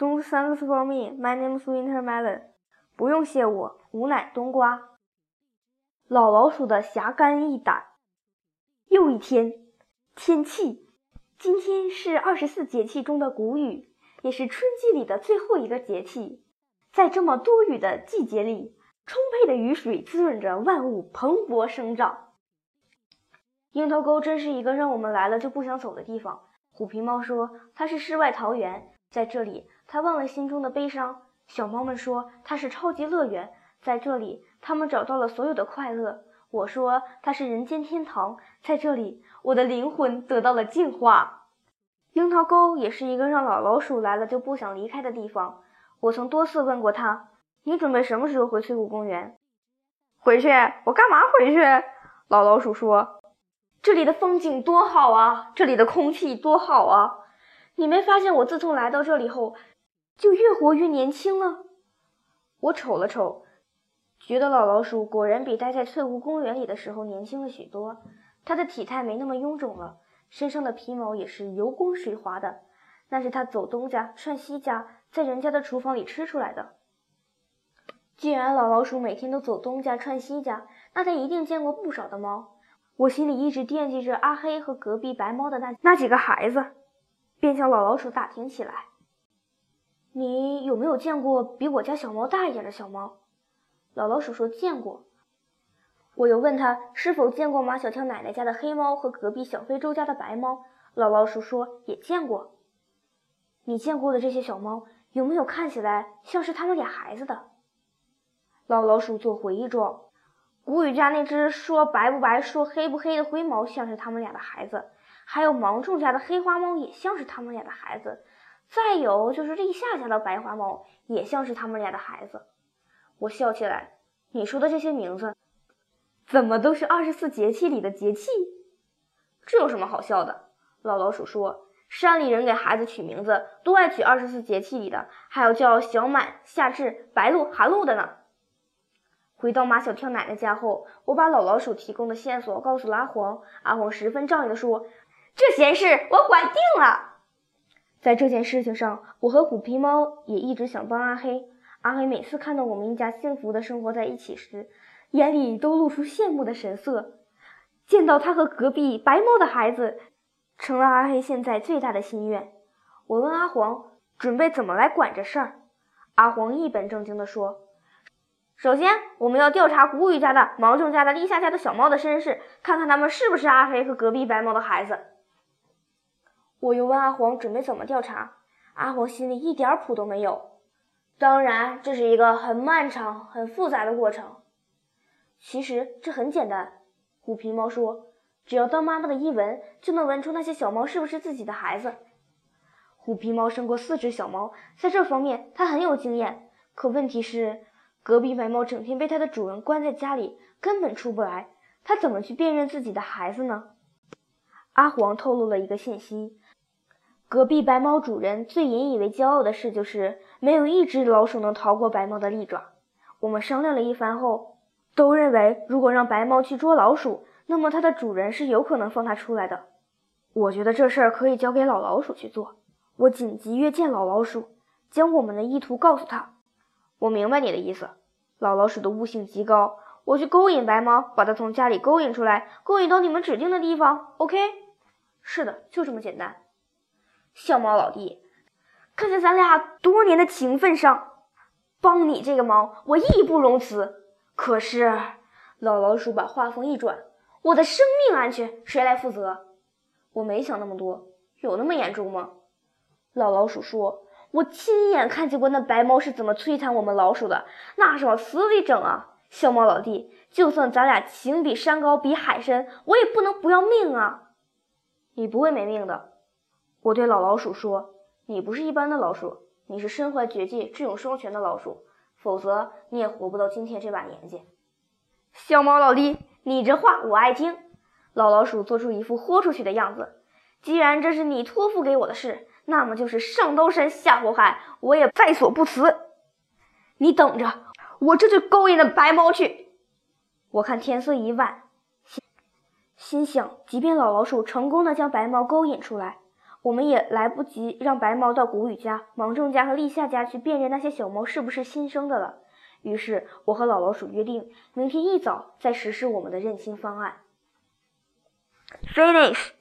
Don't thanks for me. My name is Winter Melon. 不用谢我，吾乃冬瓜。老老鼠的侠肝义胆。又一天，天气。今天是二十四节气中的谷雨，也是春季里的最后一个节气。在这么多雨的季节里，充沛的雨水滋润着万物蓬勃生长。樱桃沟真是一个让我们来了就不想走的地方。虎皮猫说它是世外桃源，在这里他忘了心中的悲伤。小猫们说它是超级乐园，在这里它们找到了所有的快乐。我说它是人间天堂，在这里我的灵魂得到了净化。樱桃沟也是一个让老老鼠来了就不想离开的地方。我曾多次问过他：“你准备什么时候回翠谷公园？”回去？我干嘛回去？老老鼠说：“这里的风景多好啊，这里的空气多好啊！你没发现我自从来到这里后，就越活越年轻了？”我瞅了瞅。觉得老老鼠果然比待在翠湖公园里的时候年轻了许多，它的体态没那么臃肿了，身上的皮毛也是油光水滑的，那是它走东家串西家，在人家的厨房里吃出来的。既然老老鼠每天都走东家串西家，那它一定见过不少的猫。我心里一直惦记着阿黑和隔壁白猫的那那几个孩子，便向老老鼠打听起来：“你有没有见过比我家小猫大一点的小猫？”老老鼠说：“见过。”我又问他是否见过马小跳奶奶家的黑猫和隔壁小非洲家的白猫。老老鼠说：“也见过。”你见过的这些小猫有没有看起来像是他们俩孩子的？老老鼠做回忆状。谷雨家那只说白不白、说黑不黑的灰猫像是他们俩的孩子，还有芒种家的黑花猫也像是他们俩的孩子，再有就是立夏家的白花猫也像是他们俩的孩子。我笑起来，你说的这些名字，怎么都是二十四节气里的节气？这有什么好笑的？老老鼠说：“山里人给孩子取名字，都爱取二十四节气里的，还有叫小满、夏至、白露、寒露的呢。”回到马小跳奶奶家后，我把老老鼠提供的线索告诉了阿黄。阿黄十分仗义地说：“这闲事我管定了。”在这件事情上，我和虎皮猫也一直想帮阿黑。阿黑每次看到我们一家幸福的生活在一起时，眼里都露出羡慕的神色。见到他和隔壁白猫的孩子，成了阿黑现在最大的心愿。我问阿黄准备怎么来管这事儿，阿黄一本正经地说：“首先，我们要调查谷雨家的、芒种家的、立夏家的小猫的身世，看看他们是不是阿黑和隔壁白猫的孩子。”我又问阿黄准备怎么调查，阿黄心里一点谱都没有。当然，这是一个很漫长、很复杂的过程。其实这很简单，虎皮猫说：“只要当妈妈的一闻，就能闻出那些小猫是不是自己的孩子。”虎皮猫生过四只小猫，在这方面它很有经验。可问题是，隔壁白猫整天被它的主人关在家里，根本出不来，它怎么去辨认自己的孩子呢？阿黄透露了一个信息。隔壁白猫主人最引以为骄傲的事就是没有一只老鼠能逃过白猫的利爪。我们商量了一番后，都认为如果让白猫去捉老鼠，那么它的主人是有可能放它出来的。我觉得这事儿可以交给老老鼠去做。我紧急约见老老鼠，将我们的意图告诉他。我明白你的意思。老老鼠的悟性极高，我去勾引白猫，把它从家里勾引出来，勾引到你们指定的地方。OK？是的，就这么简单。小猫老弟，看在咱俩多年的情分上，帮你这个忙，我义不容辞。可是，老老鼠把话锋一转：“我的生命安全谁来负责？”我没想那么多，有那么严重吗？老老鼠说：“我亲眼看见过那白猫是怎么摧残我们老鼠的，那是往死里整啊！小猫老弟，就算咱俩情比山高，比海深，我也不能不要命啊！你不会没命的。”我对老老鼠说：“你不是一般的老鼠，你是身怀绝技、智勇双全的老鼠，否则你也活不到今天这把年纪。”小猫老弟，你这话我爱听。老老鼠做出一副豁出去的样子。既然这是你托付给我的事，那么就是上刀山下火海，我也在所不辞。你等着，我这就勾引那白猫去。我看天色已晚，心心想，即便老老鼠成功的将白猫勾引出来。我们也来不及让白毛到谷雨家、芒种家和立夏家去辨认那些小猫是不是新生的了。于是，我和老老鼠约定，明天一早再实施我们的认亲方案。Finish。